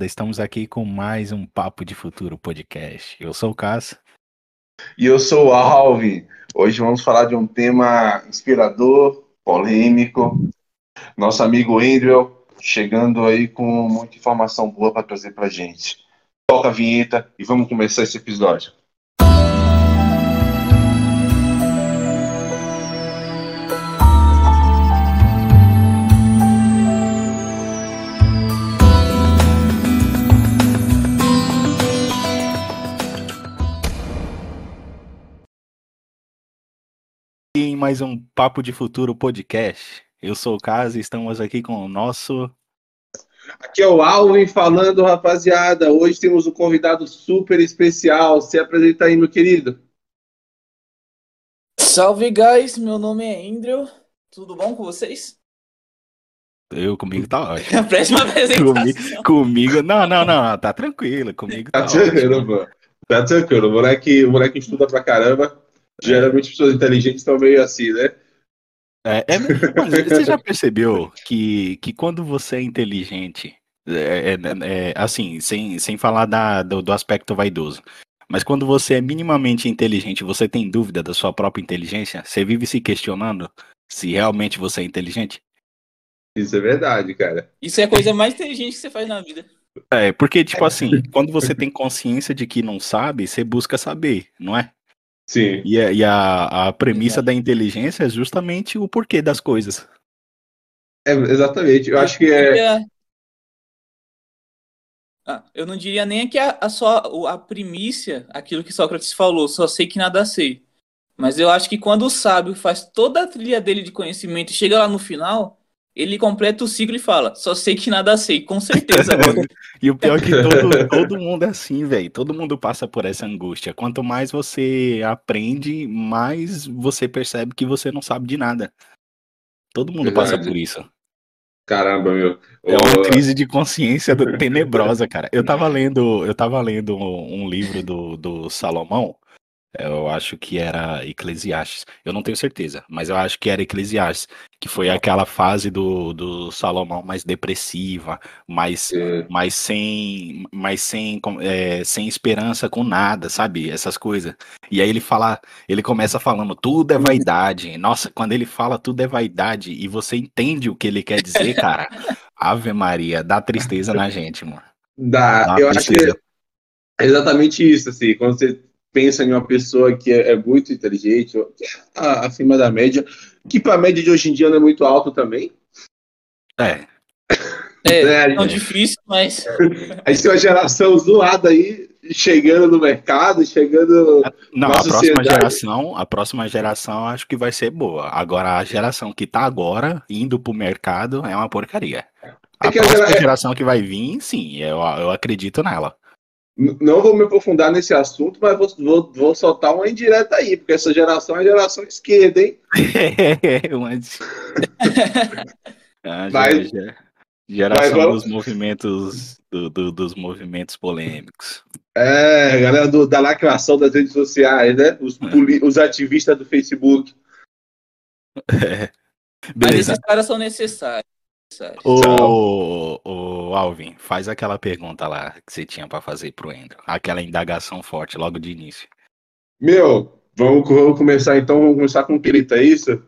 Estamos aqui com mais um Papo de Futuro podcast. Eu sou o Cássio. E eu sou o Alvin. Hoje vamos falar de um tema inspirador, polêmico. Nosso amigo Andrew chegando aí com muita informação boa para trazer para gente. Toca a vinheta e vamos começar esse episódio. Mais um Papo de Futuro podcast. Eu sou o Caso e estamos aqui com o nosso. Aqui é o Alvin falando, rapaziada. Hoje temos um convidado super especial. Se apresenta aí, meu querido. Salve, guys. Meu nome é Andrew. Tudo bom com vocês? Eu comigo tá ótimo. A próxima apresentação. comigo, comigo, não, não, não, tá tranquilo. Comigo tá, Tá tranquilo, ótimo. mano. Tá tranquilo. O moleque, o moleque estuda pra caramba. Geralmente pessoas inteligentes estão meio assim, né? É, é, mas você já percebeu que, que quando você é inteligente, é, é, é, assim, sem, sem falar da, do, do aspecto vaidoso, mas quando você é minimamente inteligente, você tem dúvida da sua própria inteligência, você vive se questionando se realmente você é inteligente? Isso é verdade, cara. Isso é a coisa mais inteligente que você faz na vida. É, porque, tipo assim, quando você tem consciência de que não sabe, você busca saber, não é? Sim. E, a- e a, a premissa Exato. da inteligência é justamente o porquê das coisas. É, exatamente. Eu acho que é. diria- Ah, eu não diria nem que a, a só a primícia, aquilo que Sócrates falou, só sei que nada sei. Mas eu acho que quando o sábio faz toda a trilha dele de conhecimento e chega lá no final, ele completa o ciclo e fala: só sei que nada sei, com certeza. mano. E o pior é que todo, todo mundo é assim, velho. Todo mundo passa por essa angústia. Quanto mais você aprende, mais você percebe que você não sabe de nada. Todo mundo passa Verdade. por isso. Caramba, meu. É uma crise de consciência do- tenebrosa, cara. Eu tava lendo, eu tava lendo um um livro do, do Salomão. Eu acho que era Eclesiastes. Eu não tenho certeza, mas eu acho que era Eclesiastes, que foi aquela fase do, do Salomão mais depressiva, mais é, mas sem, mas sem, é, sem esperança com nada, sabe? Essas coisas. E aí ele fala, ele começa falando, tudo é vaidade. Nossa, quando ele fala tudo é vaidade e você entende o que ele quer dizer, cara, Ave Maria, dá tristeza na gente, mano. Dá. Dá Eu acho que tristeza. é exatamente isso, assim. Quando você pensa em uma pessoa que é, é muito inteligente, que é a- acima da média, que para a média de hoje em dia não é muito alto também. É, É, É, tão gente. difícil, mas Aí tem uma geração zoada aí, chegando no mercado, chegando. não, Na a próxima geração, a próxima geração acho que vai ser boa. Agora a geração que tá agora indo pro mercado é uma porcaria. A É que a próxima gera- é- geração que vai vir, sim, eu, eu acredito nela. Não vou me aprofundar nesse assunto, mas vou, vou, vou soltar uma indireta aí, porque essa geração é geração esquerda, hein? Mas... Ah, Mas- ge- geração mas vamos- dos movimentos do- do- dos movimentos polêmicos. É, galera do- da lacração das redes sociais, né? Os, poli- os ativistas do Facebook. mas Beleza. esses caras são necessários. Ô, ô, Alvin, faz aquela pergunta lá que você tinha pra fazer pro Andrew. Aquela indagação forte logo de início. Meu, vamos, vamos começar então, vamos começar com treta, é isso?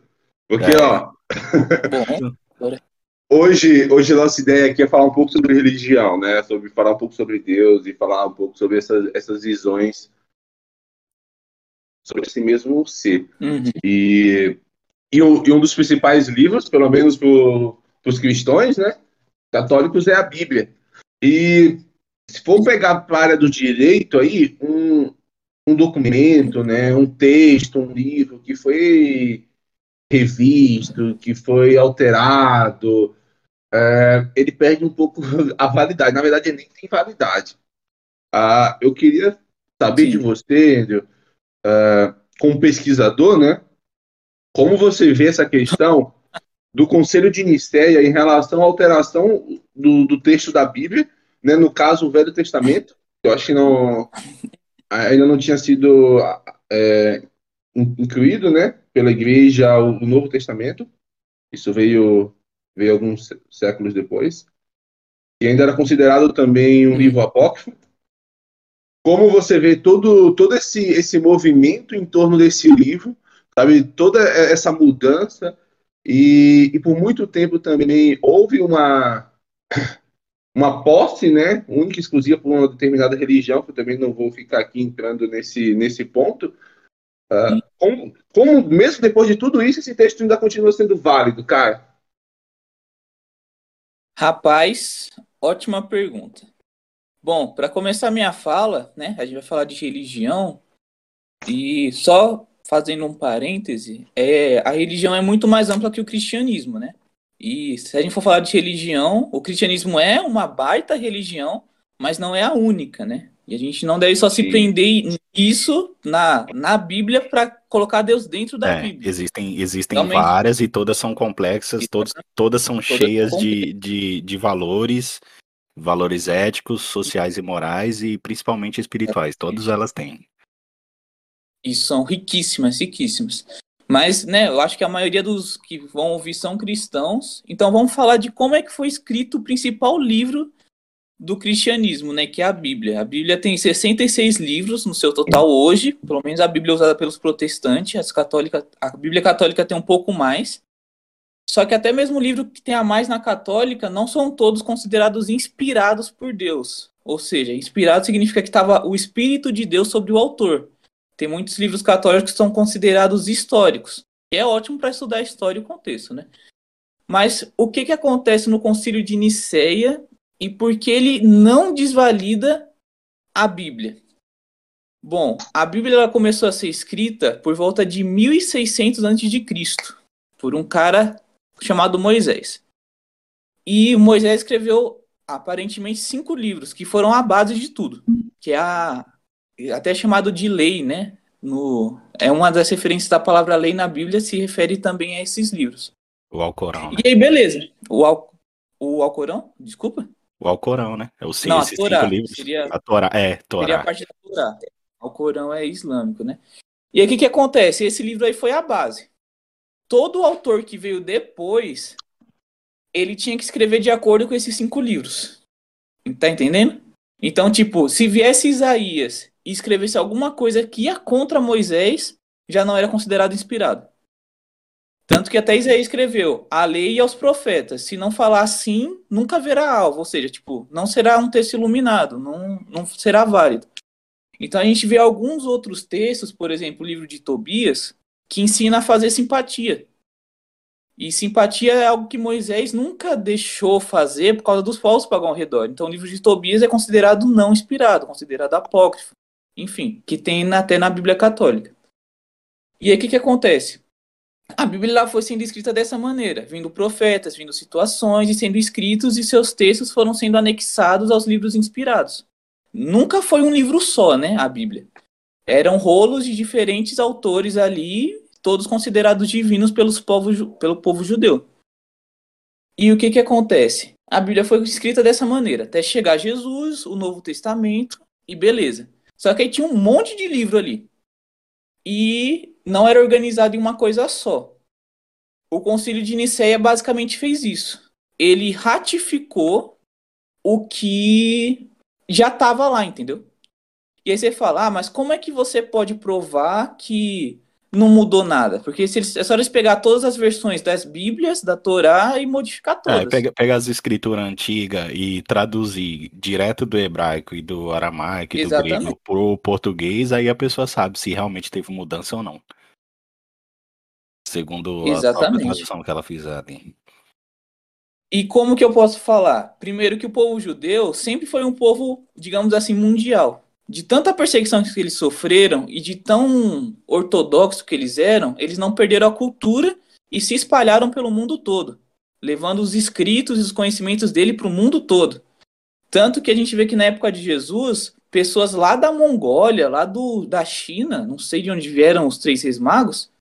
Porque, É. ó, Bom, hoje, hoje a nossa ideia aqui é falar um pouco sobre religião, né? Sobre falar um pouco sobre Deus e falar um pouco sobre essas, essas visões sobre esse mesmo ser. uhum. E, e, um, e um dos principais livros, pelo menos para os cristãos, né? Católicos, é a Bíblia. E se for pegar para a área do direito aí, um, um documento, né? Um texto, um livro que foi revisto, que foi alterado, é, ele perde um pouco a validade. Na verdade, ele nem tem validade. Ah, eu queria saber Sim. de você, Andrew, ah, como pesquisador, né? Como você vê essa questão do Conselho de Nicéia em relação à alteração do, do texto da Bíblia, né? No caso, o Velho Testamento. Eu acho que não, ainda não tinha sido é, in- incluído, né? Pela Igreja o, Novo Testamento. Isso veio veio alguns sé- séculos depois. que ainda era considerado também um livro apócrifo. Como você vê todo, todo esse, esse movimento em torno desse livro, sabe? Toda essa mudança. E, e por muito tempo também houve uma, uma posse, né, única e exclusiva por uma determinada religião, que eu também não vou ficar aqui entrando nesse, nesse ponto. Uh, como, como, mesmo depois de tudo isso, esse texto ainda continua sendo válido, cara? Rapaz, ótima pergunta. Bom, para começar minha fala, né, a gente vai falar de religião e só fazendo um parêntese, é, a religião é muito mais ampla que o cristianismo, né? E se a gente for falar de religião, o cristianismo é uma baita religião, mas não é a única, né? E a gente não deve só se prender nisso na, na Bíblia para colocar Deus dentro da é, Bíblia. Existem, existem várias e todas são complexas, todas, todas são todas cheias de, de, de valores, valores éticos, sociais e morais e principalmente espirituais. É. Todas elas têm. E são riquíssimas, riquíssimas. Mas, né, eu acho que a maioria dos que vão ouvir são cristãos. Então vamos falar de como é que foi escrito o principal livro do cristianismo, né, que é a Bíblia. A Bíblia tem 66 livros no seu total hoje, pelo menos a Bíblia usada pelos protestantes, as católicas, a Bíblia católica tem um pouco mais. Só que até mesmo o livro que tem a mais na católica não são todos considerados inspirados por Deus. Ou seja, inspirado significa que estava o espírito de Deus sobre o autor. Tem muitos livros católicos que são considerados históricos. E é ótimo para estudar a história e o contexto, né? Mas o que, que acontece no Concílio de Nicéia e por que ele não desvalida a Bíblia? Bom, a Bíblia ela começou a ser escrita por volta de 1600 a.C. por um cara chamado Moisés. E Moisés escreveu aparentemente cinco livros que foram a base de tudo, que é a até chamado de lei, né? No, é uma das referências da palavra lei na Bíblia, se refere também a esses livros. O Alcorão. Né? E aí, beleza. O, Al, o Alcorão? Desculpa? O Alcorão, né? É o Não, a Torá, livros. Seria, a Torá, é, Torá. Seria a parte da Torá. O Alcorão é islâmico, né? E aí, o que, que acontece? Esse livro aí foi a base. Todo autor que veio depois, ele tinha que escrever de acordo com esses cinco livros. Tá entendendo? Então, tipo, se viesse Isaías e escrevesse alguma coisa que ia contra Moisés, já não era considerado inspirado. Tanto que até Isaías escreveu a lei e aos profetas. Se não falar assim, nunca verá alvo. Ou seja, tipo, não será um texto iluminado, não, não será válido. Então a gente vê alguns outros textos, por exemplo, o livro de Tobias, que ensina a fazer simpatia. E simpatia é algo que Moisés nunca deixou fazer por causa dos povos pagãos ao redor. Então o livro de Tobias é considerado não inspirado, considerado apócrifo enfim, que tem até na Bíblia Católica. E aí o que, que acontece? A Bíblia lá foi sendo escrita dessa maneira, vindo profetas, vindo situações e sendo escritos, e seus textos foram sendo anexados aos livros inspirados. Nunca foi um livro só, né? A Bíblia. Eram rolos de diferentes autores ali, todos considerados divinos pelos povos, pelo povo judeu. E o que, que acontece? A Bíblia foi escrita dessa maneira, até chegar Jesus, o Novo Testamento, e beleza. Só que aí tinha um monte de livro ali. E não era organizado em uma coisa só. O Concílio de Nicéia basicamente fez isso. Ele ratificou o que já estava lá, entendeu? E aí você fala, ah, mas como é que você pode provar que não mudou nada. Porque se eles, é só eles pegar todas as versões das Bíblias, da Torá e modificar é, todas. É, pega, pega as escrituras antigas e traduzir direto do hebraico e do aramaico e Exatamente. do grego pro português, aí a pessoa sabe se realmente teve mudança ou não. Segundo Exatamente. a tradução que ela fizer ali. E como que eu posso falar? Primeiro que o povo judeu sempre foi um povo, digamos assim, mundial de tanta perseguição que eles sofreram e de tão ortodoxo que eles eram, eles não perderam a cultura e se espalharam pelo mundo todo, levando os escritos e os conhecimentos dele para o mundo todo. Tanto que a gente vê que na época de Jesus, pessoas lá da Mongólia, lá do, da China, não sei de onde vieram os três reis magos,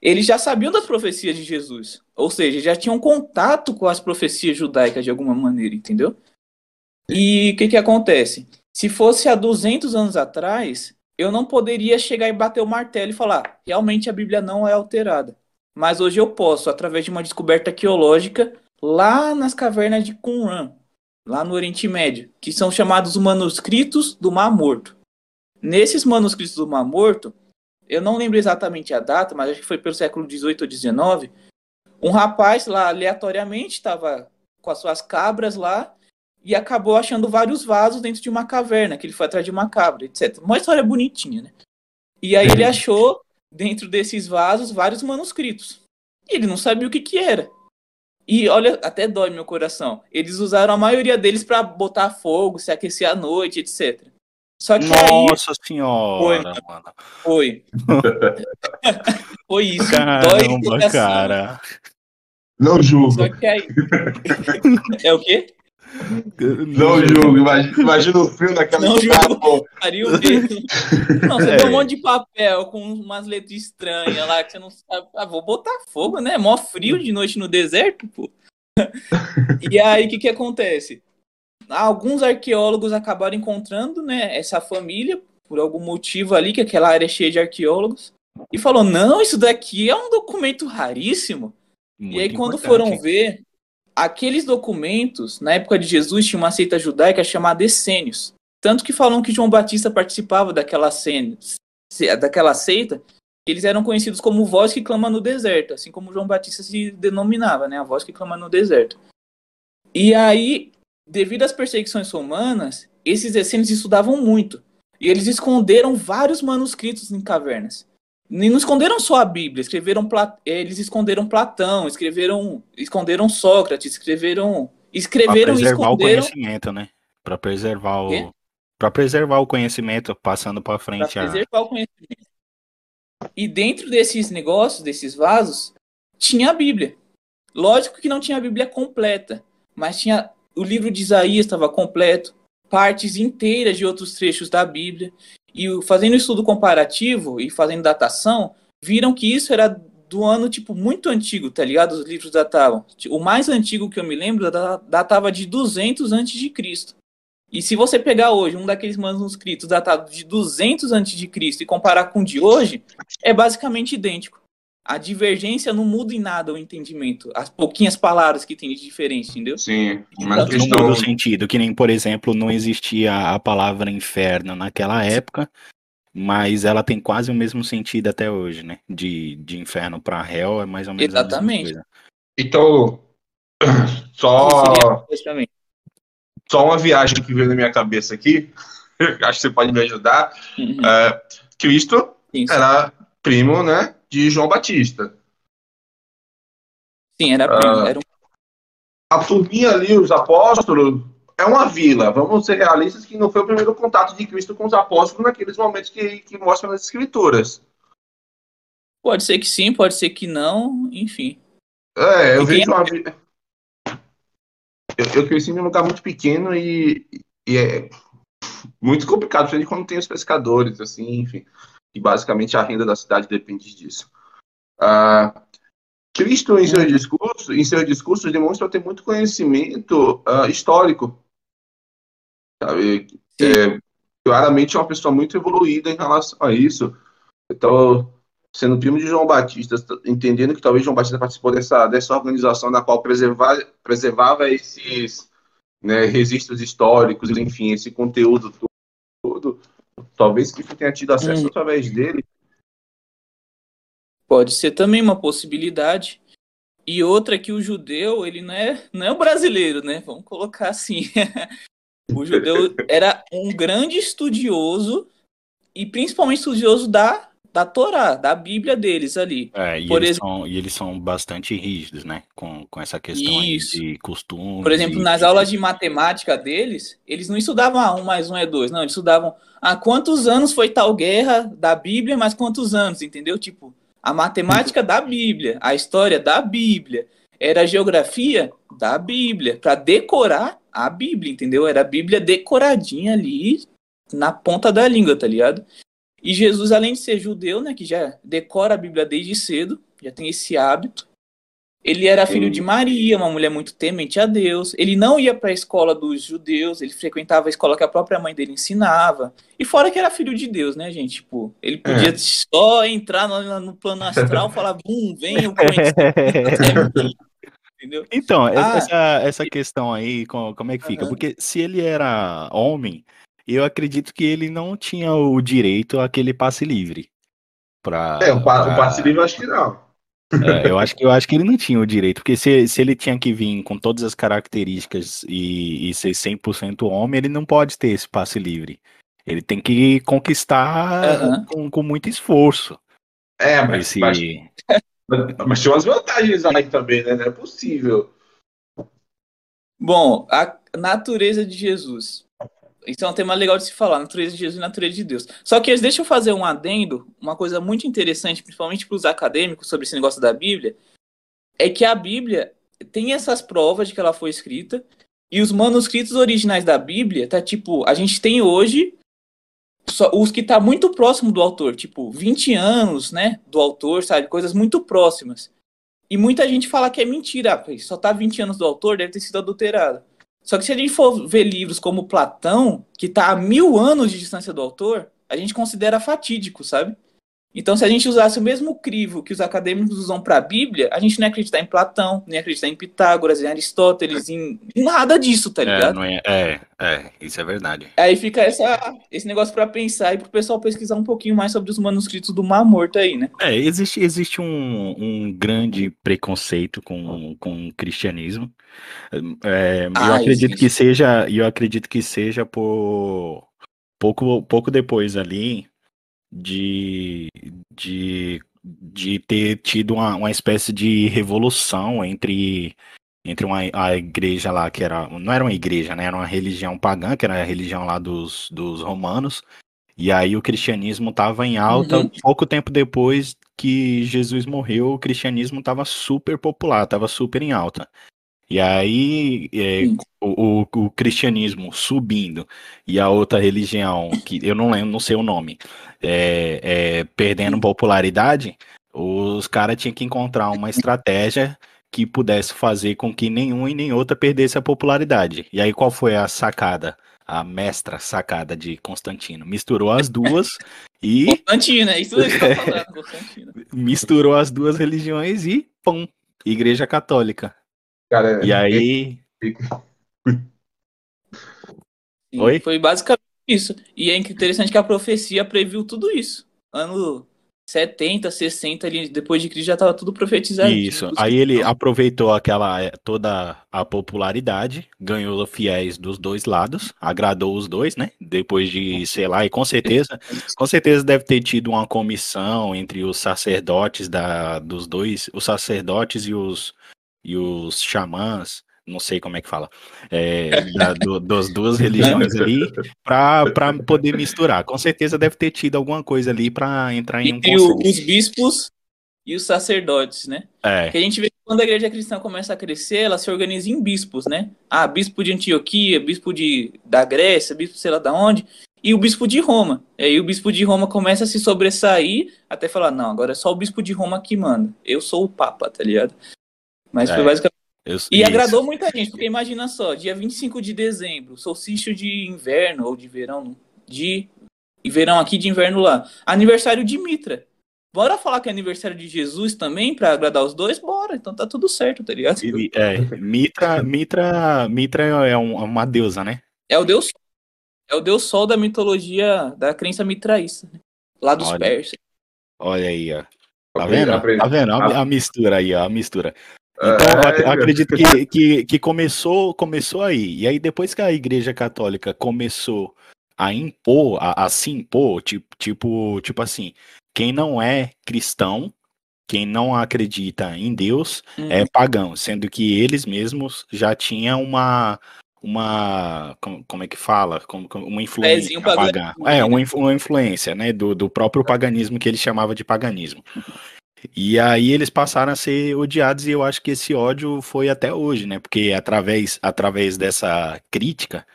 eles já sabiam das profecias de Jesus. Ou seja, já tinham contato com as profecias judaicas de alguma maneira, entendeu? E o que, que acontece? Se fosse há 200 anos atrás, eu não poderia chegar e bater o martelo e falar, realmente a Bíblia não é alterada. Mas hoje eu posso, através de uma descoberta arqueológica, lá nas cavernas de Qumran. lá no Oriente Médio, que são chamados manuscritos do Mar Morto. Nesses manuscritos do Mar Morto, eu não lembro exatamente a data, mas acho que foi pelo século XVIII ou XIX, um rapaz lá aleatoriamente estava com as suas cabras lá e acabou achando vários vasos dentro de uma caverna, que ele foi atrás de uma cabra, etc. Uma história bonitinha, né? E aí ele achou dentro desses vasos vários manuscritos. E ele não sabia o que que era. E olha, até dói meu coração. Eles usaram a maioria deles para botar fogo, se aquecer à noite, etc. Só que Nossa aí, senhora, foi, mano. Foi. foi isso. Caramba, cara. Não julgo. Só que aí. é o quê? Não julgo, imagina, imagina o frio daquela Não julgo. Não, você é. tem um monte de papel com umas letras estranhas lá que você não sabe. Ah, vou botar fogo, né? Mó frio de noite no deserto, pô. e aí, o que que acontece? Alguns arqueólogos acabaram encontrando, né, essa família, por algum motivo ali, que aquela área é cheia de arqueólogos, e falou: não, isso daqui é um documento raríssimo. Muito e aí, quando foram ver, aqueles documentos, na época de Jesus, tinha uma seita judaica chamada Essênios. Tanto que falam que João Batista participava daquela, daquela seita, eles eram conhecidos como voz que clama no deserto, assim como João Batista se denominava, né? A voz que clama no deserto. E aí, devido às perseguições romanas, esses essênios estudavam muito. E eles esconderam vários manuscritos em cavernas. E não esconderam só a Bíblia, escreveram eles esconderam Platão, escreveram esconderam Sócrates, escreveram escreveram pra preservar esconderam... o conhecimento, né? Para preservar o para preservar o conhecimento, passando para frente pra preservar o conhecimento. E dentro desses negócios, desses vasos, tinha a Bíblia. Lógico que não tinha a Bíblia completa, mas tinha o livro de Isaías estava completo, partes inteiras de outros trechos da Bíblia. E fazendo estudo comparativo e fazendo datação, viram que isso era do ano, tipo, muito antigo, tá ligado? Os livros datavam. O mais antigo que eu me lembro datava de 200 antes de Cristo. E se você pegar hoje um daqueles manuscritos datados de 200 antes de Cristo e comparar com o de hoje, é basicamente idêntico. A divergência não muda em nada o entendimento. As pouquinhas palavras que tem de diferença, entendeu? Sim, mas não questão... muda o sentido. Que nem, por exemplo, não existia a palavra inferno naquela época, mas ela tem quase o mesmo sentido até hoje, né? De, de inferno para réu é mais ou menos Exatamente. a mesma coisa. Então, só só uma viagem que veio na minha cabeça aqui, acho que você pode me ajudar. Uhum. É, Cristo Sim, era primo, né? De João Batista. Sim, era, uh, era um... A turminha ali, os apóstolos, é uma vila. Vamos ser realistas que não foi o primeiro contato de Cristo com os apóstolos naqueles momentos que, que mostram nas escrituras. Pode ser que sim, pode ser que não, enfim. É, eu vejo uma vila. Eu, eu cresci em um lugar muito pequeno e, e é muito complicado, gente quando tem os pescadores, assim, enfim e basicamente a renda da cidade depende disso. Uh, Cristo, em seus discursos, em seus discursos, demonstra ter muito conhecimento uh, histórico. Sabe? É, claramente é uma pessoa muito evoluída em relação a isso. Então, sendo primo de João Batista, entendendo que talvez João Batista participou dessa, dessa organização na qual preservar, preservava esses né, registros históricos, enfim, esse conteúdo todo, Talvez que tenha tido acesso hum. através dele. Pode ser também uma possibilidade. E outra que o judeu, ele não é, não é o brasileiro, né? Vamos colocar assim. o judeu era um grande estudioso e principalmente estudioso da da Torá, da Bíblia deles ali. É, e, eles exemplo... são, e eles são bastante rígidos, né? Com, com essa questão de costume. Por exemplo, e... nas aulas de matemática deles, eles não estudavam ah, um mais um é dois, não, eles estudavam ah, quantos anos foi tal guerra da Bíblia, mais quantos anos, entendeu? Tipo, a matemática da Bíblia, a história da Bíblia, era a geografia da Bíblia, para decorar a Bíblia, entendeu? Era a Bíblia decoradinha ali na ponta da língua, tá ligado? E Jesus, além de ser judeu, né, que já decora a Bíblia desde cedo, já tem esse hábito, ele era filho de Maria, uma mulher muito temente a Deus. Ele não ia para a escola dos judeus, ele frequentava a escola que a própria mãe dele ensinava. E fora que era filho de Deus, né, gente? Tipo, ele podia é. só entrar no, no, plano astral, falar, bum, vem o conhecimento. entendeu? Então, Ah. essa, essa questão aí, co- como é que fica? Aham. Porque se ele era homem, eu acredito que ele não tinha o direito àquele passe livre. Pra, É, o, pa, o pra- passe livre eu acho que não. É, eu acho que eu acho que ele não tinha o direito, porque se, se ele tinha que vir com todas as características e, e ser 100% homem, ele não pode ter esse passe livre. Ele tem que conquistar Aham. com, com muito esforço. É, mas, Esse... mas, mas tinha umas vantagens aí também, né? Não é possível. Bom, a natureza de Jesus. Isso é um tema legal de se falar, natureza de Jesus e natureza de Deus. Só que deixa eu fazer um adendo, uma coisa muito interessante, principalmente para os acadêmicos, sobre esse negócio da Bíblia, é que a Bíblia tem essas provas de que ela foi escrita, e os manuscritos originais da Bíblia, tá tipo, a gente tem hoje só os que tá muito próximo do autor, tipo, 20 anos, né, do autor, sabe, coisas muito próximas. E muita gente fala que é mentira, ah, só tá 20 anos do autor, deve ter sido adulterado. Só que se a gente for ver livros como Platão, que tá a mil anos de distância do autor, a gente considera fatídico, sabe? Então, se a gente usasse o mesmo crivo que os acadêmicos usam para a Bíblia, a gente não ia acreditar em Platão, nem acreditar em Pitágoras, em Aristóteles, em nada disso, tá É, ligado? é, é, é, isso é verdade. Aí fica essa, esse negócio para pensar e pro pessoal pesquisar um pouquinho mais sobre os manuscritos do Mar Morto aí, né? É, existe, existe um, um grande preconceito com, com o cristianismo. É, eu Ah, acredito existe. que seja, eu acredito que seja por pouco, pouco depois ali de, de, de ter tido uma, uma espécie de revolução entre, entre uma, a igreja lá, que era, não era uma igreja, né? Era uma religião pagã, que era a religião lá dos, dos romanos, e aí o cristianismo estava em alta. Uhum. Pouco tempo depois que Jesus morreu, o cristianismo estava super popular, estava super em alta. E aí é, o, o cristianismo subindo e a outra religião, que eu não lembro, não sei o nome, é, é, perdendo popularidade, os caras tinham que encontrar uma estratégia que pudesse fazer com que nenhum e nem outra perdesse a popularidade. E aí qual foi a sacada? A mestra sacada de Constantino. Misturou as duas e Constantino, é isso que eu tô falando, Constantino. misturou as duas religiões e pum, Igreja Católica. Cara, E aí. Sim, Oi? Foi basicamente isso. E é interessante que a profecia previu tudo isso. Ano 70, 60, ali, depois de Cristo já estava tudo profetizado. Isso. Aí ele aproveitou aquela eh, toda a popularidade, ganhou fiéis dos dois lados, agradou os dois, né? Depois de, sei lá, e com certeza, com certeza deve ter tido uma comissão entre os sacerdotes da dos dois, os sacerdotes e os e os xamãs, não sei como é que fala, é, da, do, das duas religiões ali, para poder misturar. Com certeza deve ter tido alguma coisa ali para entrar em um Entre o- consenso. os bispos e os sacerdotes, né? É. Que a gente vê que quando a igreja cristã começa a crescer, ela se organiza em bispos, né? Ah, bispo de Antioquia, bispo de, da Grécia, bispo sei lá da onde, e o bispo de Roma. E aí o bispo de Roma começa a se sobressair até falar, não, agora é só o bispo de Roma que manda. Eu sou o papa, tá ligado? Mas foi É. basicamente. Eu- E isso. agradou muita gente, porque imagina só, dia 25 de dezembro, solstício de inverno ou de verão, de e verão aqui de inverno lá. Aniversário de Mitra. Bora falar que é aniversário de Jesus também, pra agradar os dois? Bora, então tá tudo certo, tá ligado? E- É, Mitra, Mitra, Mitra é um- uma deusa, né? É o Deus Sol. É o Deus Sol da mitologia, da crença mitraísta, né? Lá dos Olha. persas. Olha aí, ó. Tá vendo? Tá vendo? A, a mistura aí, ó, a mistura. Então, eu ac- É, acredito que, que, que começou, começou aí. E aí, depois que a Igreja Católica começou a impor, a, a se impor, tipo, tipo, tipo assim, quem não é cristão, quem não acredita em Deus, Uhum. é pagão, sendo que eles mesmos já tinham uma uma como, como é que fala como, como- uma influência Pezinho pagã. pagã é uma influência né do, do próprio paganismo que ele chamava de paganismo e aí eles passaram a ser odiados e eu acho que esse ódio foi até hoje né porque através através dessa crítica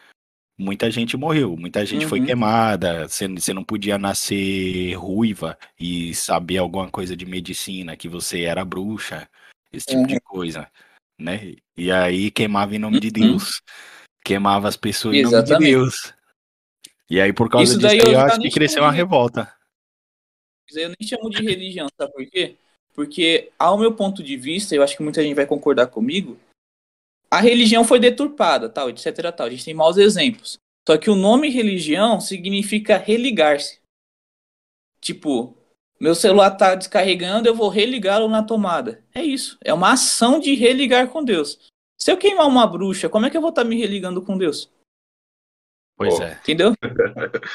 muita gente morreu muita gente foi Uhum. queimada você, não podia nascer ruiva e saber alguma coisa de medicina que você era bruxa esse tipo de coisa né e aí queimava em nome de Uhum. Deus queimava as pessoas em nome de Exatamente. Deus e aí por causa Isso disso eu acho que cresceu uma de- revolta eu nem chamo de religião, sabe por quê? porque, ao meu ponto de vista, eu acho que muita gente vai concordar comigo, a religião foi deturpada, tal, etc, tal. A gente tem maus exemplos. Só que o nome religião significa religar-se. Tipo, meu celular tá descarregando, eu vou religá-lo na tomada. É isso. É uma ação de religar com Deus. Se eu queimar uma bruxa, como é que eu vou estar tá me religando com Deus? Pois é. Entendeu?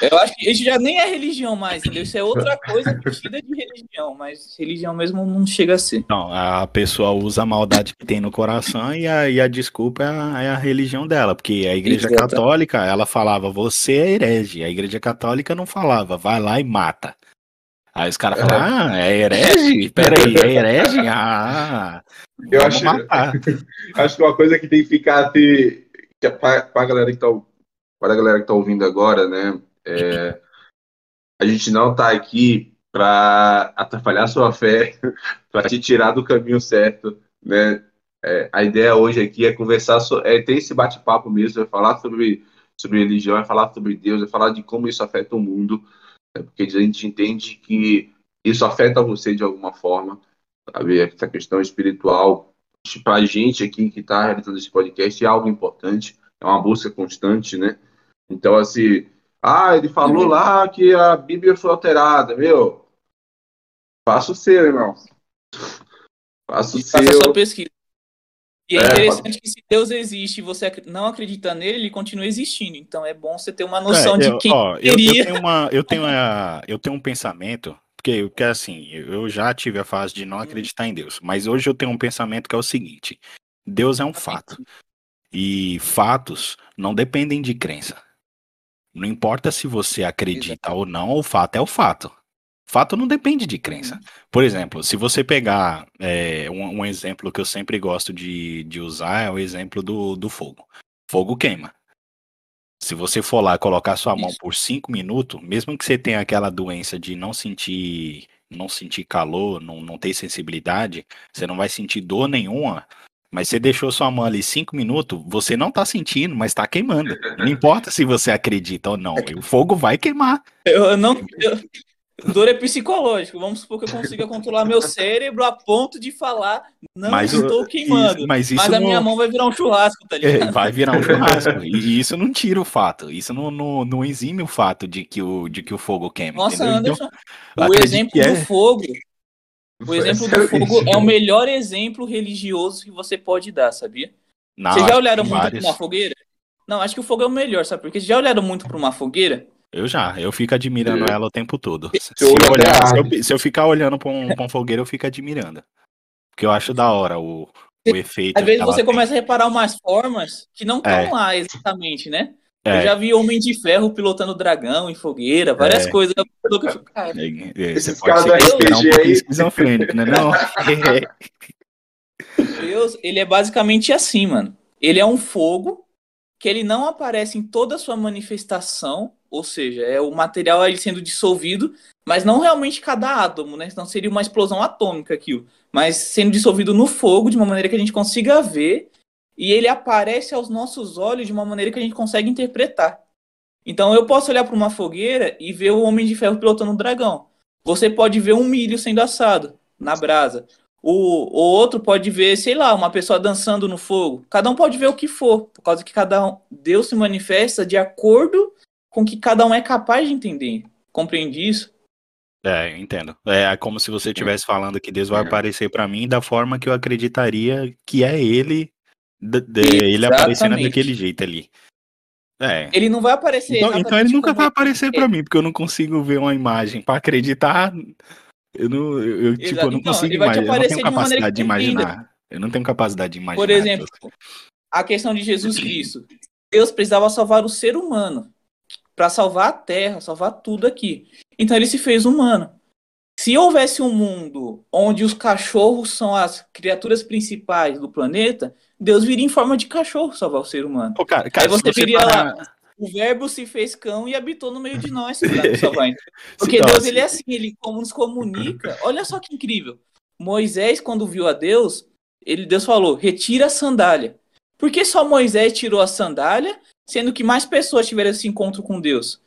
Eu acho que isso já nem é religião mais, entendeu? Isso é outra coisa vestida de religião, mas religião mesmo não chega a ser. Não, a pessoa usa a maldade que tem no coração e a, e a desculpa é a, é a religião dela, porque a igreja Exato. católica, ela falava, você é herege. A igreja católica não falava, vai lá e mata. Aí os caras falam, ah, é herege? Peraí, é herege? Ah, eu acho, acho que uma coisa que tem que ficar, ter, que é pra, pra galera que tá para a galera que está ouvindo agora, né? É, a gente não está aqui para atrapalhar sua fé, para te tirar do caminho certo, né? É, a ideia hoje aqui é conversar, so, é ter esse bate-papo mesmo, é falar sobre, sobre religião, é falar sobre Deus, é falar de como isso afeta o mundo, né? porque a gente entende que isso afeta você de alguma forma, sabe? Essa questão espiritual, para a gente aqui que está realizando esse podcast, é algo importante, é uma busca constante, né? Então, assim, ah, ele falou uhum. lá que a Bíblia foi alterada, meu. Faça o seu, irmão. Faça o seu. Faça a sua pesquisa. E é, é interessante que se Deus existe e você não acredita nele, ele continua existindo. Então é bom você ter uma noção é, de quem ó, eu, eu, tenho uma, eu tenho uma, eu tenho um pensamento porque, porque assim, eu já tive a fase de não uhum. acreditar em Deus, mas hoje eu tenho um pensamento que é o seguinte: Deus é um fato. E fatos não dependem de crença. Não importa se você acredita ou não, o fato é o fato. Fato não depende de crença. Uhum. Por exemplo, se você pegar é, um, um, exemplo que eu sempre gosto de, de usar é o exemplo do, do fogo. Fogo queima. Se você for lá colocar sua mão por cinco minutos, mesmo que você tenha aquela doença de não sentir não sentir calor, não, não ter sensibilidade, você não vai sentir dor nenhuma, mas você deixou sua mão ali cinco minutos, você não tá sentindo, mas tá queimando. Não importa se você acredita ou não, o fogo vai queimar. Eu não. Eu, dor é psicológico. Vamos supor que eu consiga controlar meu cérebro a ponto de falar, não mas, estou queimando. Isso, mas, mas a não... minha mão vai virar um churrasco, tá ligado? É, vai virar um churrasco. e isso não tira o fato. Isso não, não, não exime o fato de que o, de que o fogo queima. Nossa, entendeu? Anderson, então, o exemplo é... do fogo o exemplo do fogo é o melhor exemplo religioso que você pode dar, sabia? Não, Vocês já olharam muito para uma fogueira? Não, acho que o fogo é o melhor, sabe? Porque vocês já olharam muito para uma fogueira? Eu já, eu fico admirando ela o tempo todo. Se eu, olhar, se eu, se eu ficar olhando para um, um fogueiro, eu fico admirando. Porque eu acho da hora o, o efeito. Às vezes você tem. começa a reparar umas formas que não estão é. lá exatamente, né? É. Eu já vi Homem de Ferro pilotando dragão em fogueira, várias é. coisas. Cara, é, é, Esses caras da RPG um aí. Esquizofrênico, né? Não. Deus, ele é basicamente assim, mano. Ele é um fogo que ele não aparece em toda a sua manifestação, ou seja, é o material aí sendo dissolvido, mas não realmente cada átomo, né? Não seria uma explosão atômica aquilo, mas sendo dissolvido no fogo de uma maneira que a gente consiga ver e ele aparece aos nossos olhos de uma maneira que a gente consegue interpretar. Então eu posso olhar para uma fogueira e ver o Homem de Ferro pilotando um dragão. Você pode ver um milho sendo assado na brasa. O, o outro pode ver, sei lá, uma pessoa dançando no fogo. Cada um pode ver o que for, por causa que cada um, Deus se manifesta de acordo com o que cada um é capaz de entender. Compreende isso? É, entendo. É como se você estivesse falando que Deus vai aparecer para mim da forma que eu acreditaria que é Ele de, de, ele aparecendo daquele jeito ali. É. Ele não vai aparecer. Então, então ele nunca vai aparecer para mim, porque eu não consigo ver uma imagem. para acreditar, eu não, eu, tipo, eu não então, consigo imaginar. Eu não tenho capacidade de, de imaginar. Eu não tenho capacidade de imaginar. Por exemplo, a questão de Jesus Cristo. Deus precisava salvar o ser humano para salvar a terra, salvar tudo aqui. Então ele se fez humano. Se houvesse um mundo onde os cachorros são as criaturas principais do planeta, Deus viria em forma de cachorro salvar o ser humano. Pô, cara, cara, Aí você, viria lá, o verbo se fez cão e habitou no meio de nós salvar. Porque Deus assim. ele é assim, ele como nos comunica. Olha só que incrível. Moisés, quando viu a Deus, ele Deus falou: retira a sandália. Por que só Moisés tirou a sandália, sendo que mais pessoas tiveram esse encontro com Deus?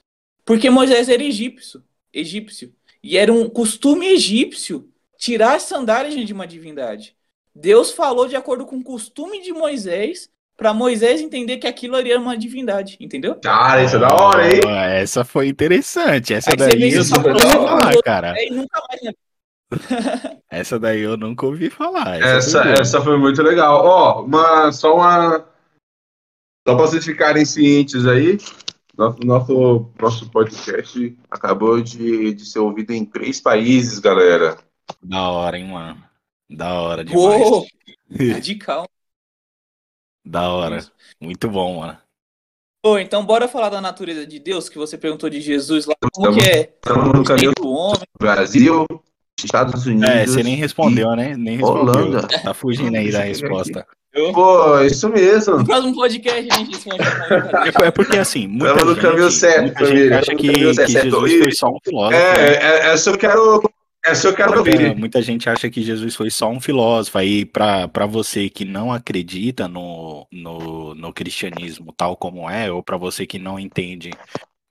Porque Moisés era egípcio, egípcio. E era um costume egípcio tirar as sandálias de uma divindade. Deus falou de acordo com o costume de Moisés, para Moisés entender que aquilo ali era uma divindade, entendeu? Cara, isso é da hora, hein? Essa foi interessante. Essa Aí você daí eu nunca ouvi falar, cara. É, nunca mais né? Essa daí eu nunca ouvi falar. Essa, foi boa. essa foi muito legal. Ó, uma, só uma. Só para vocês ficarem cientes aí, nosso, nosso, nosso podcast acabou de, de ser ouvido em três países, galera. Da hora, hein, mano. Da hora demais. Uou, radical. Da hora. Muito bom, mano. Pô, então bora falar da natureza de Deus, que você perguntou de Jesus lá, como Estamos- que é Estamos no caminho do homem. Brasil, Estados Unidos. É, você nem respondeu, né? Nem respondeu. Holanda. Tá fugindo aí da resposta. Pô, isso mesmo. No próximo podcast, a gente responde É, é porque assim, muita Tamo no gente, caminho certo, muita gente acha que, que certo. Jesus E- foi só um filósofo. É, né? é, essa eu quero. Essa eu quero É, ouvir. muita gente acha que Jesus foi só um filósofo. Aí, para você que não acredita no, no, no cristianismo tal como é, ou para você que não entende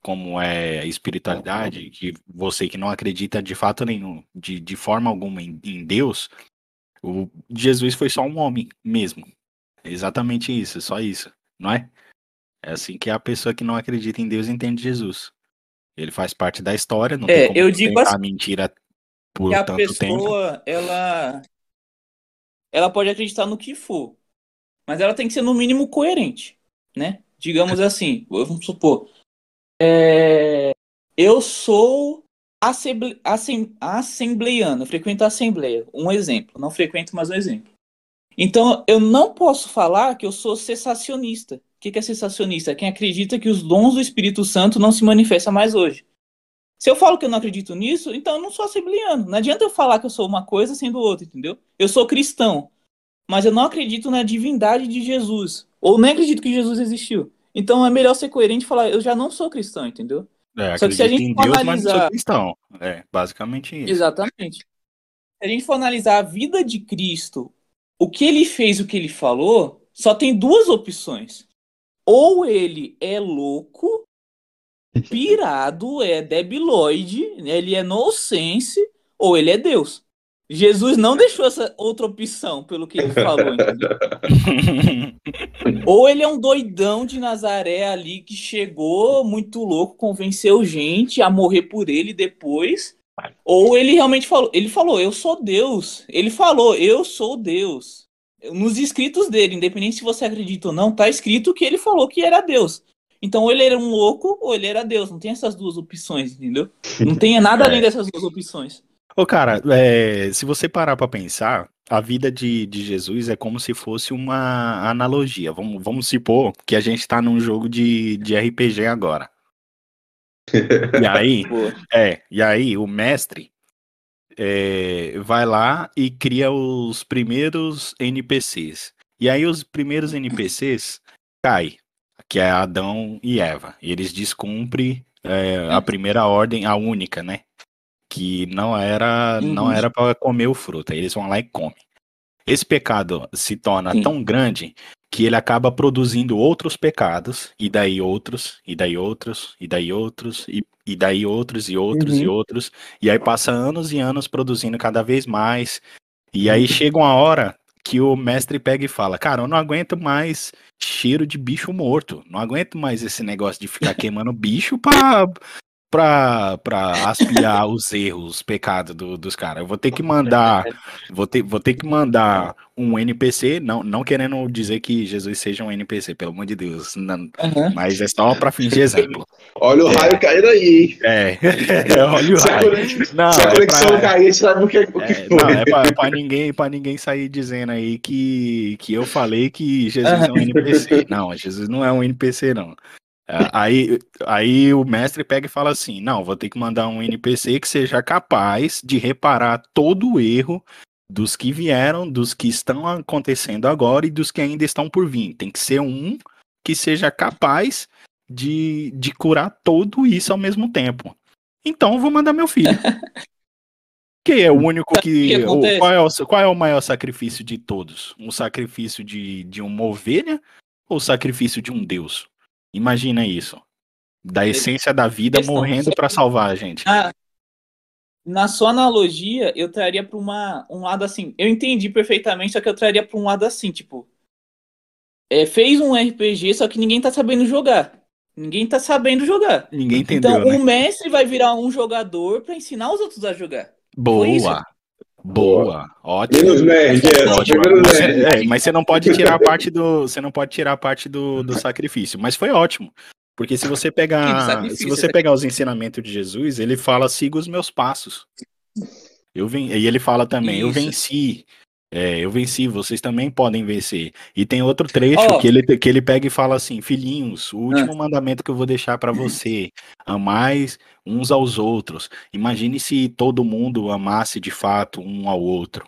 como é a espiritualidade, que você que não acredita de fato nenhum, de, de forma alguma em, em Deus, o Jesus foi só um homem mesmo. É exatamente isso, só isso, não é? É assim que a pessoa que não acredita em Deus entende Jesus. Ele faz parte da história, não É, tem como eu digo tentar assim- mentira por que a tanto tempo. pessoa, ela, ela pode acreditar no que for, mas ela tem que ser no mínimo coerente, né? Digamos assim, vamos supor, é, eu sou assemble, assem, assembleiano, eu frequento a assembleia, um exemplo, não frequento, mas um exemplo. Então, eu não posso falar que eu sou cessacionista. O que é cessacionista? Quem acredita que os dons do Espírito Santo não se manifestam mais hoje. Se eu falo que eu não acredito nisso, então eu não sou assembleano. Não adianta eu falar que eu sou uma coisa sendo outra, entendeu? Eu sou cristão, mas eu não acredito na divindade de Jesus. Ou nem acredito que Jesus existiu. Então é melhor ser coerente e falar, eu já não sou cristão, entendeu? É, Só que se a gente for Deus, analisar- cristão. É, basicamente isso. Exatamente. Se a gente for analisar a vida de Cristo, o que ele fez, o que ele falou, só tem duas opções. Ou ele é louco, pirado, é debiloide, ele é nonsense, ou ele é Deus. Jesus não deixou essa outra opção pelo que ele falou? Ou ele é um doidão de Nazaré ali que chegou muito louco, convenceu gente a morrer por ele depois. Ou ele realmente falou, ele falou, eu sou Deus. Ele falou, eu sou Deus. Nos escritos dele, independente se você acredita ou não, tá escrito que ele falou que era Deus. Então, ou ele era um louco ou ele era Deus. Não tem essas duas opções, entendeu? Não tem nada além dessas duas opções. Ô, cara, é, se você parar pra pensar, a vida de, de Jesus é como se fosse uma analogia. Vamos, vamos supor que a gente tá num jogo de, de RPG agora. E aí, é, e aí o mestre é, vai lá e cria os primeiros NPCs. E aí os primeiros NPCs caem, que é Adão e Eva. E eles descumprem é, a primeira ordem, a única, né? Que não era, não Uhum. era para comer o fruto. Eles vão lá e comem. Esse pecado se torna Sim. tão grande que ele acaba produzindo outros pecados, e daí outros, e daí outros, e daí outros, e, e daí outros, e outros, e Uhum. outros. E aí passa anos e anos produzindo cada vez mais. E aí chega uma hora que o mestre pega e fala: Cara, eu não aguento mais cheiro de bicho morto. Não aguento mais esse negócio de ficar queimando bicho pra, pra, pra aspirar os erros, os pecados do- dos caras. Eu vou ter que mandar. Vou ter, vou ter que mandar um NPC, não, não querendo dizer que Jesus seja um NPC, pelo amor de Deus. não- aham. mas é só pra de exemplo. Olha o raio caindo aí, hein? É, olha o Se a raio. conex- Não, se a é conexão pra- cair, a sabe o que, o que É, foi. não, é pra, é pra ninguém, pra ninguém sair dizendo aí que, que eu falei que Jesus é um NPC. Não, Jesus não é um NPC, não. É, Aí, aí o mestre pega e fala assim: não, vou ter que mandar um NPC que seja capaz de reparar todo o erro dos que vieram, dos que estão acontecendo agora e dos que ainda estão por vir. Tem que ser um que seja capaz de, de curar tudo isso ao mesmo tempo. Então eu vou mandar meu filho. Que é o único que que. o- qual, é o, qual é o maior sacrifício de todos? Um sacrifício de, de uma ovelha ou o sacrifício de um Deus? Imagina isso. Da essência da vida morrendo pra salvar a gente. Ah, na sua analogia, eu traria para um lado assim. Eu entendi perfeitamente, só que eu traria para um lado assim, tipo. É, fez um RPG, só que ninguém tá sabendo jogar. Ninguém tá sabendo jogar. Ninguém entendeu. Então, né? o mestre vai virar um jogador para ensinar os outros a jogar. Boa. Boa, ótimo. Menos média, ótimo. menos Mas, média. é, mas você não pode tirar a parte do, você não pode tirar a parte do, do sacrifício. Mas foi ótimo, porque se você pegar, se você sacrifício. pegar os ensinamentos de Jesus, ele fala siga os meus passos. Eu vim, e ele fala também, eu Isso. venci. É, eu venci, vocês também podem vencer. E tem outro trecho Ó. que, ele, que ele pega e fala assim: Filhinhos, o último mandamento que eu vou deixar para você: amais uns aos outros. Imagine se todo mundo amasse de fato um ao outro.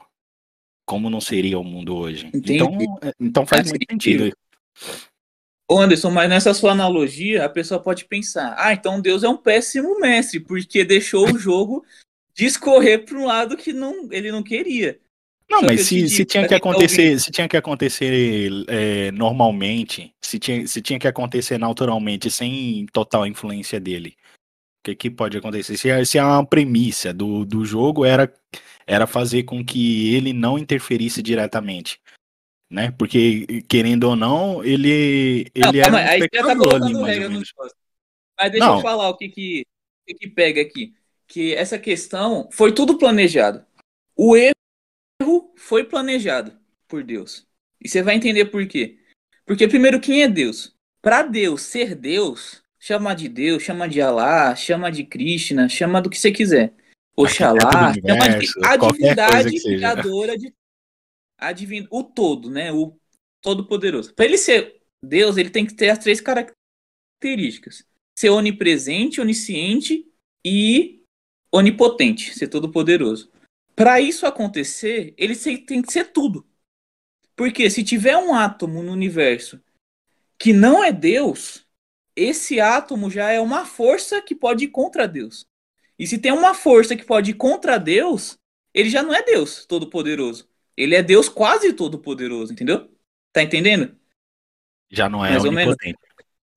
Como não seria o mundo hoje? Entendi. Então, é, então faz Faz muito sentido. sentido. Ô Anderson, mas nessa sua analogia, a pessoa pode pensar: ah, então Deus é um péssimo mestre, porque deixou o jogo discorrer para um lado que não, ele não queria. Não, Só mas se, se tinha que tá acontecer, se tinha que acontecer é, normalmente, se tinha, se tinha que acontecer naturalmente, sem total influência dele, o que, que pode acontecer? Se, a- se a premissa do, do jogo era, era fazer com que ele não interferisse diretamente, né? Porque, querendo ou não, ele, Não, ele era calma, um aí você já tá ali, regra no negócio. Mas deixa Não. eu falar o que que, que que pega aqui. Que essa questão foi tudo planejado. O erro foi planejado por Deus. E você vai entender por quê. Porque, primeiro, quem é Deus? Para Deus ser Deus, chama de Deus, chama de Alá, chama de Krishna, chama do que você quiser. Oxalá, do chama de a divindade criadora de a divin... o todo, né? O todo-poderoso. Para ele ser Deus, ele tem que ter as três características: ser onipresente, onisciente e onipotente, ser todo-poderoso. Para isso acontecer, ele tem que ser tudo. Porque se tiver um átomo no universo que não é Deus, esse átomo já é uma força que pode ir contra Deus. E se tem uma força que pode ir contra Deus, ele já não é Deus todo-poderoso. Ele é Deus quase todo-poderoso, entendeu? Tá entendendo? Já não é Mais onipotente.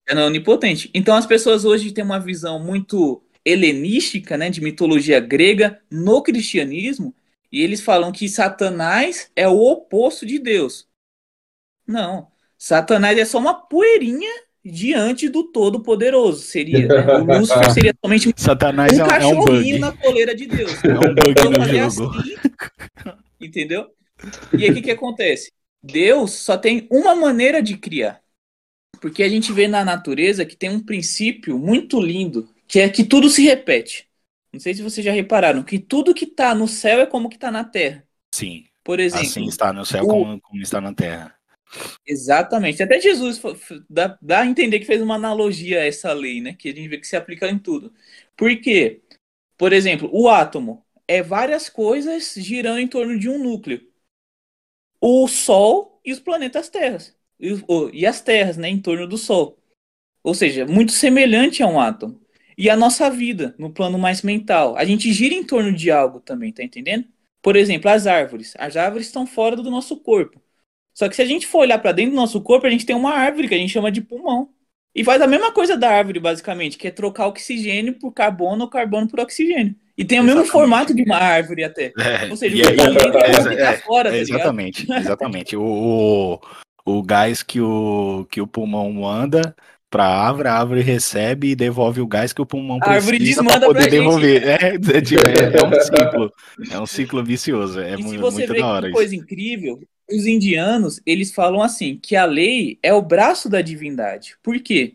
Já não é onipotente. Então as pessoas hoje têm uma visão muito helenística, né, de mitologia grega no cristianismo, e eles falam que Satanás é o oposto de Deus. Não. Satanás é só uma poeirinha diante do Todo-Poderoso, seria. né? O Lúcifer seria somente um Satanás é, um- é um cachorrinho bug. na coleira de Deus. É um bug Vou no jogo. assim, entendeu? E aí o que, que acontece? Deus só tem uma maneira de criar. Porque a gente vê na natureza que tem um princípio muito lindo, que é que tudo se repete. Não sei se vocês já repararam, que tudo que tá no céu é como que tá na terra. Sim, Por exemplo, assim está no céu o- como, como está na terra. Exatamente. Até Jesus dá, dá a entender que fez uma analogia a essa lei, né? Que a gente vê que se aplica em tudo. Por quê? Por exemplo, o átomo é várias coisas girando em torno de um núcleo. O Sol e os planetas Terras. E, e as terras, né? Em torno do Sol. Ou seja, muito semelhante a um átomo. E a nossa vida, no plano mais mental. A gente gira em torno de algo também, tá entendendo? Por exemplo, as árvores. As árvores estão fora do nosso corpo. Só que se a gente for olhar para dentro do nosso corpo, a gente tem uma árvore que a gente chama de pulmão. E faz a mesma coisa da árvore, basicamente, que é trocar oxigênio por carbono ou carbono por oxigênio. E tem o mesmo Exatamente. formato de uma árvore até. É, Ou seja, o é é, tá fora, tá é, exatamente, exatamente. O, o, o gás que o, que o pulmão manda para a árvore, a árvore recebe e devolve o gás que o pulmão A precisa para poder devolver. É, é, é- é um ciclo, é um ciclo vicioso. É e mu- se você muito vê da que hora isso. coisa incrível, os indianos, eles falam assim, que a lei é o braço da divindade. Por quê?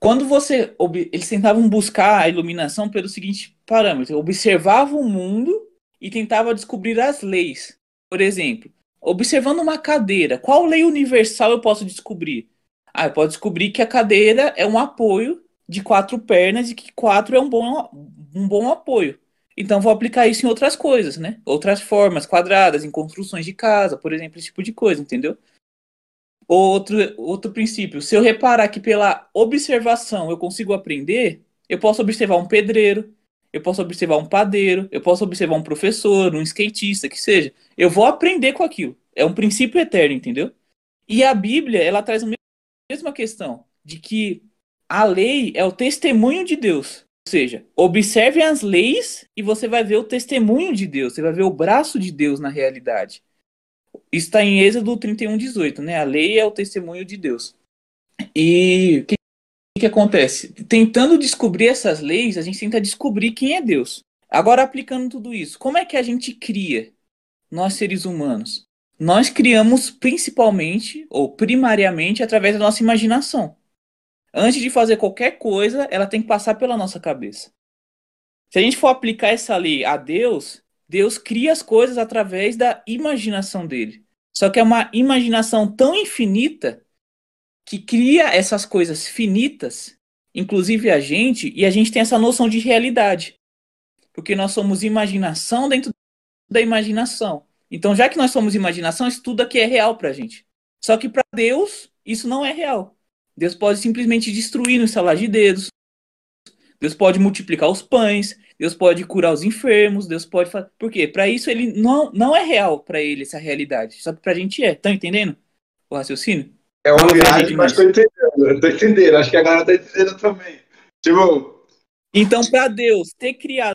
Quando você... Eles tentavam buscar a iluminação pelo seguinte parâmetro. Observavam o mundo e tentava descobrir as leis. Por exemplo, observando uma cadeira, qual lei universal eu posso descobrir? Ah, posso descobrir que a cadeira é um apoio de quatro pernas e que quatro é um bom, um bom apoio. Então vou aplicar isso em outras coisas, né? Outras formas quadradas, em construções de casa, por exemplo, esse tipo de coisa, entendeu? Outro, outro princípio, se eu reparar que pela observação eu consigo aprender, eu posso observar um pedreiro, eu posso observar um padeiro, eu posso observar um professor, um skatista, que seja. Eu vou aprender com aquilo. É um princípio eterno, entendeu? E a Bíblia, ela traz a mesma questão, de que a lei é o testemunho de Deus. seja, observe as leis e você vai ver o testemunho de Deus, você vai ver o braço de Deus na realidade. Isso está em Êxodo 31, 18, né? A lei é o testemunho de Deus. E o que, que acontece? Tentando descobrir essas leis, a gente tenta descobrir quem é Deus. Agora, aplicando tudo isso, como é que a gente cria, nós seres humanos? Nós criamos principalmente, ou primariamente, através da nossa imaginação. Antes de fazer qualquer coisa, ela tem que passar pela nossa cabeça. Se a gente for aplicar essa lei a Deus, Deus cria as coisas através da imaginação dele. Só que é uma imaginação tão infinita que cria essas coisas finitas, inclusive a gente, e a gente tem essa noção de realidade. Porque nós somos imaginação dentro da imaginação. Então, já que nós somos imaginação, isso tudo aqui é real pra gente. Só que para Deus, isso não é real. Deus pode simplesmente destruir no estalar de dedos. Deus pode multiplicar os pães. Deus pode curar os enfermos. Deus pode fazer. Por quê? Para isso ele não, não é real para ele essa realidade. Só que pra gente é. Estão entendendo o raciocínio? É uma viagem, mas tô entendendo. Eu tô entendendo. Acho que a galera tá entendendo também. Tipo. Então, para Deus ter criado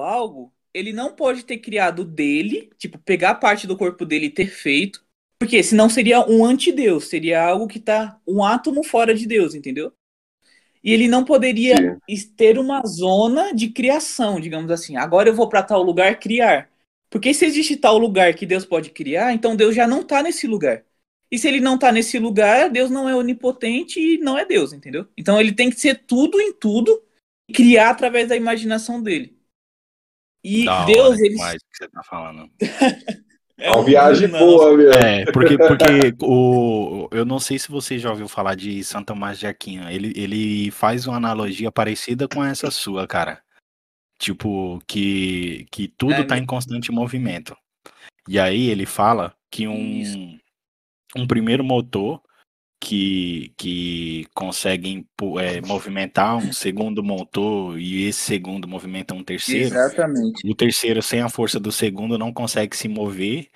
algo, ele não pode ter criado dele, tipo, pegar parte do corpo dele e ter feito, porque senão seria um antideus, seria algo que tá um átomo fora de Deus, entendeu? E ele não poderia Sim. ter uma zona de criação, digamos assim. Agora eu vou para tal lugar criar. Porque se existe tal lugar que Deus pode criar, então Deus já não tá nesse lugar. E se ele não tá nesse lugar, Deus não é onipotente e não é Deus, entendeu? Então ele tem que ser tudo em tudo e criar através da imaginação dele. E Da hora Deus, ele. demais que você tá falando. É uma viagem não. boa, meu. É, porque, porque o, eu não sei se você já ouviu falar de São Tomás de Aquino. Ele, ele faz uma analogia parecida com essa sua, cara. Tipo, que, que tudo É, tá em constante movimento. E aí ele fala que um, um primeiro motor que, que consegue impu- é, movimentar um segundo motor e esse segundo movimenta um terceiro. Exatamente. O terceiro, sem a força do segundo, não consegue se mover.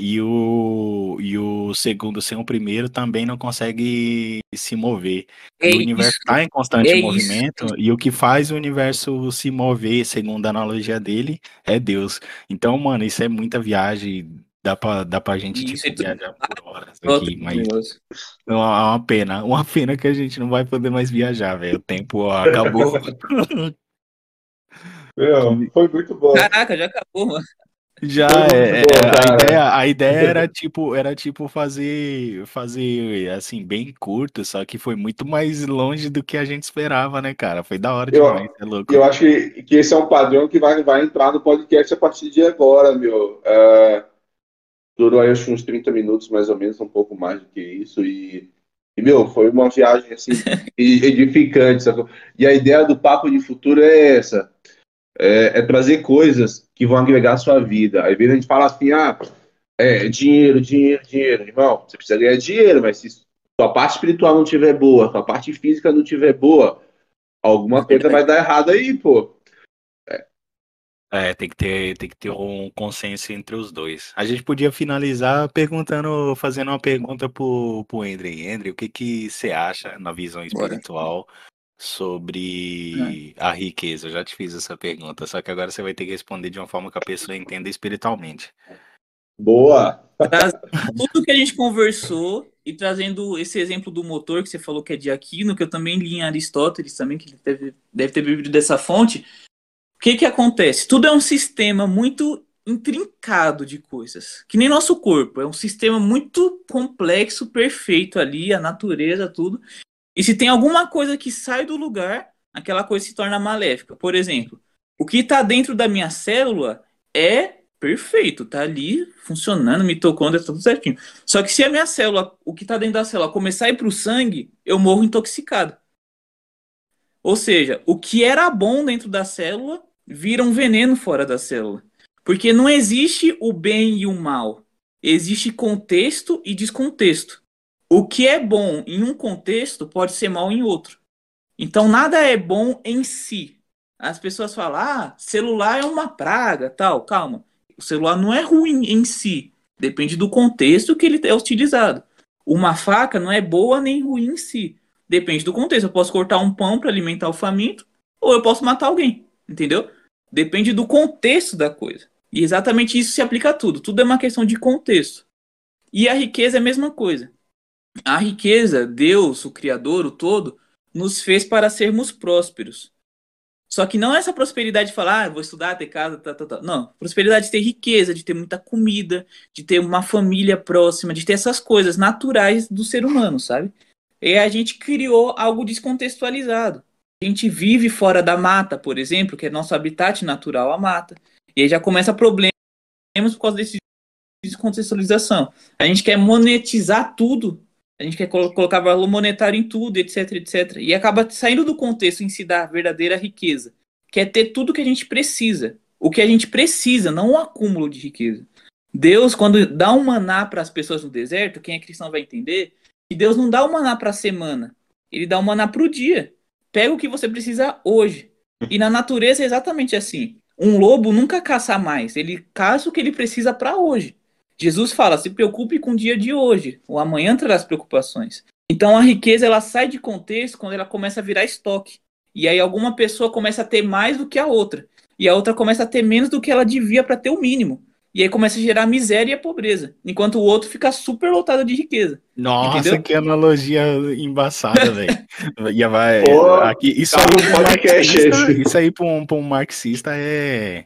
E o, e o segundo, sem o primeiro, também não consegue se mover. É o universo isso. está em constante é isso. movimento. E o que faz o universo se mover, segundo a analogia dele, é Deus. Então, mano, isso é muita viagem. Dá pra, dá pra gente Isso, tipo, e tu- viajar por horas Outro aqui, mas é uma, é uma pena. Uma pena que a gente não vai poder mais viajar, velho. O tempo ó, acabou. Meu, foi muito bom. Caraca, já acabou, mano. Já é, bom, é, a ideia, a ideia era tipo, era tipo fazer, fazer assim bem curto, só que foi muito mais longe do que a gente esperava, né, cara? Foi da hora Eu- demais, é louco. Eu acho que, que esse é um padrão que vai, vai entrar no podcast a partir de agora, meu. É, durou aí acho uns 30 minutos, mais ou menos, um pouco mais do que isso. E, e, meu, foi uma viagem assim, edificante. Sacou? E a ideia do papo de futuro é essa: é, é trazer coisas que vão agregar a sua vida. Aí a gente fala assim, ah, é dinheiro, dinheiro, dinheiro. Irmão, você precisa ganhar dinheiro, mas se sua parte espiritual não tiver boa, sua parte física não tiver boa, alguma coisa vai dar errado aí, pô. É, tem que ter, tem que ter um consenso entre os dois. A gente podia finalizar perguntando, fazendo uma pergunta pro, pro André. André, o que que você acha na visão Bora. espiritual sobre a riqueza? Eu já te fiz essa pergunta, só que agora você vai ter que responder de uma forma que a pessoa entenda espiritualmente. Boa. Tudo que a gente conversou e trazendo esse exemplo do motor que você falou que é de Aquino, que eu também li em Aristóteles também, que ele deve, deve ter bebido dessa fonte. O que que acontece? Tudo é um sistema muito intrincado de coisas, que nem nosso corpo, é um sistema muito complexo, perfeito ali, a natureza, tudo. E se tem alguma coisa que sai do lugar, aquela coisa se torna maléfica. Por exemplo, o que está dentro da minha célula é perfeito, tá ali funcionando, mitocôndria, tá tudo certinho. Só que se a minha célula, o que tá dentro da célula, começar a ir pro sangue, eu morro intoxicado. Ou seja, o que era bom dentro da célula vira um veneno fora da célula. Porque não existe o bem e o mal. Existe contexto e descontexto. O que é bom em um contexto pode ser mal em outro. Então nada é bom em si. As pessoas falam: "Ah, celular é uma praga", tal. Calma. O celular não é ruim em si. Depende do contexto que ele é utilizado. Uma faca não é boa nem ruim em si. Depende do contexto. Eu posso cortar um pão para alimentar o faminto ou eu posso matar alguém, entendeu? Depende do contexto da coisa. E exatamente isso se aplica a tudo. Tudo é uma questão de contexto. E a riqueza é a mesma coisa. A riqueza, Deus, o Criador, o todo, nos fez para sermos prósperos. Só que não é essa prosperidade de falar, ah, vou estudar, ter casa, tá, tá, tá. Não. Prosperidade de ter riqueza, de ter muita comida, de ter uma família próxima, de ter essas coisas naturais do ser humano, sabe? E a gente criou algo descontextualizado. A gente vive fora da mata, por exemplo, que é nosso habitat natural, a mata. E aí já começa problemas por causa desse descontextualização. A gente quer monetizar tudo a gente quer colocar valor monetário em tudo, etc, etc. E acaba saindo do contexto em si da verdadeira riqueza, que é ter tudo que a gente precisa. O que a gente precisa, não um acúmulo de riqueza. Deus, quando dá um maná para as pessoas no deserto, quem é cristão vai entender que Deus não dá um maná para a semana, ele dá um maná para o dia. Pega o que você precisa hoje. E na natureza é exatamente assim. Um lobo nunca caça mais, ele caça o que ele precisa para hoje. Jesus fala: se preocupe com o dia de hoje, o amanhã traz preocupações. Então a riqueza ela sai de contexto quando ela começa a virar estoque. E aí alguma pessoa começa a ter mais do que a outra. E a outra começa a ter menos do que ela devia para ter o mínimo. E aí começa a gerar miséria e pobreza. Enquanto o outro fica super lotado de riqueza. Nossa, entendeu? que analogia embaçada, velho. vai, aqui, isso, tá aí um marxista, isso aí para um, um marxista é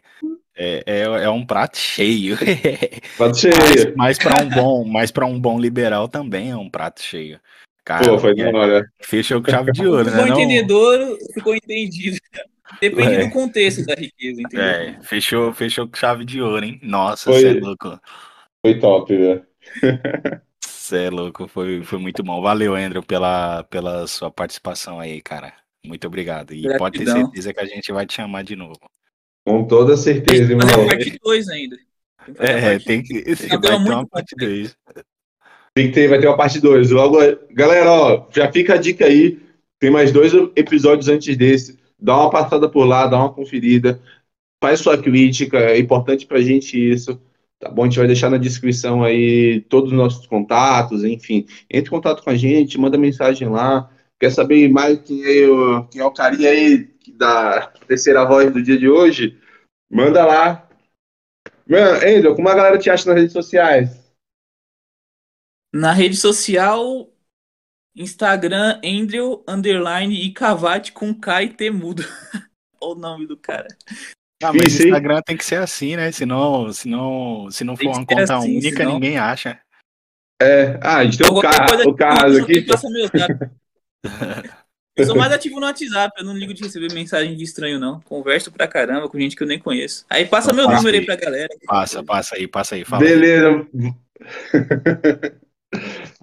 é, é, é, um prato cheio. Prato cheio. Mas, mas para um bom, mas para um bom liberal também é um prato cheio. Cara, Pô, foi é. Fechou com chave de ouro, né? O entendedor ficou entendido. Depende é. do contexto da riqueza, entendeu? É, fechou, fechou com chave de ouro, hein? Nossa, você é louco. Foi top, velho. Você é louco, foi, foi muito bom. Valeu, Andrew, pela, pela sua participação aí, cara. Muito obrigado. E Gratidão. pode ter certeza que a gente vai te chamar de novo. Com toda certeza, irmão. Tem parte 2 ainda. Tem é, tem que. Vai ter uma parte 2. Tem que ter, vai ter uma parte 2. Logo, galera, ó, já fica a dica aí. Tem mais dois episódios antes desse. Dá uma passada por lá, dá uma conferida. Faz sua crítica, é importante pra gente isso. Tá bom? A gente vai deixar na descrição aí todos os nossos contatos, enfim. Entre em contato com a gente, manda mensagem lá. Quer saber mais quem é o, quem é o carinha aí da terceira voz do dia de hoje, manda lá. Mano, como a galera te acha nas redes sociais? Na rede social, Instagram, Andrew, underline e Cavate com K e T mudo. Olha o nome do cara. Ah, mas o Instagram tem que ser assim, né? Senão, senão, se não for uma conta assim, única, senão... ninguém acha. É, ah, a gente tem o, Car o Carlos aqui. Eu sou mais ativo no WhatsApp, eu não ligo de receber mensagem de estranho, não. Converso pra caramba com gente que eu nem conheço. Aí passa meu número aí, aí pra galera. Passa, passa aí, passa aí. Fala Beleza.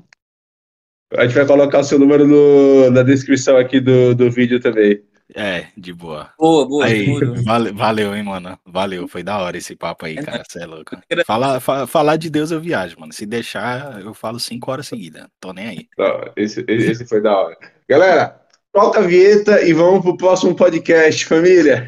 A gente vai colocar o seu número no, na descrição aqui do, do vídeo também. É, de boa. Boa, boa. Aí, valeu, valeu, hein, mano. Valeu, foi da hora esse papo aí, é cara. Você é louco. Fala, fa, falar de Deus eu viajo, mano. Se deixar, eu falo cinco horas seguidas. Tô nem aí. Não, esse, esse foi da hora. Galera, Toca a vinheta e vamos pro próximo podcast, família.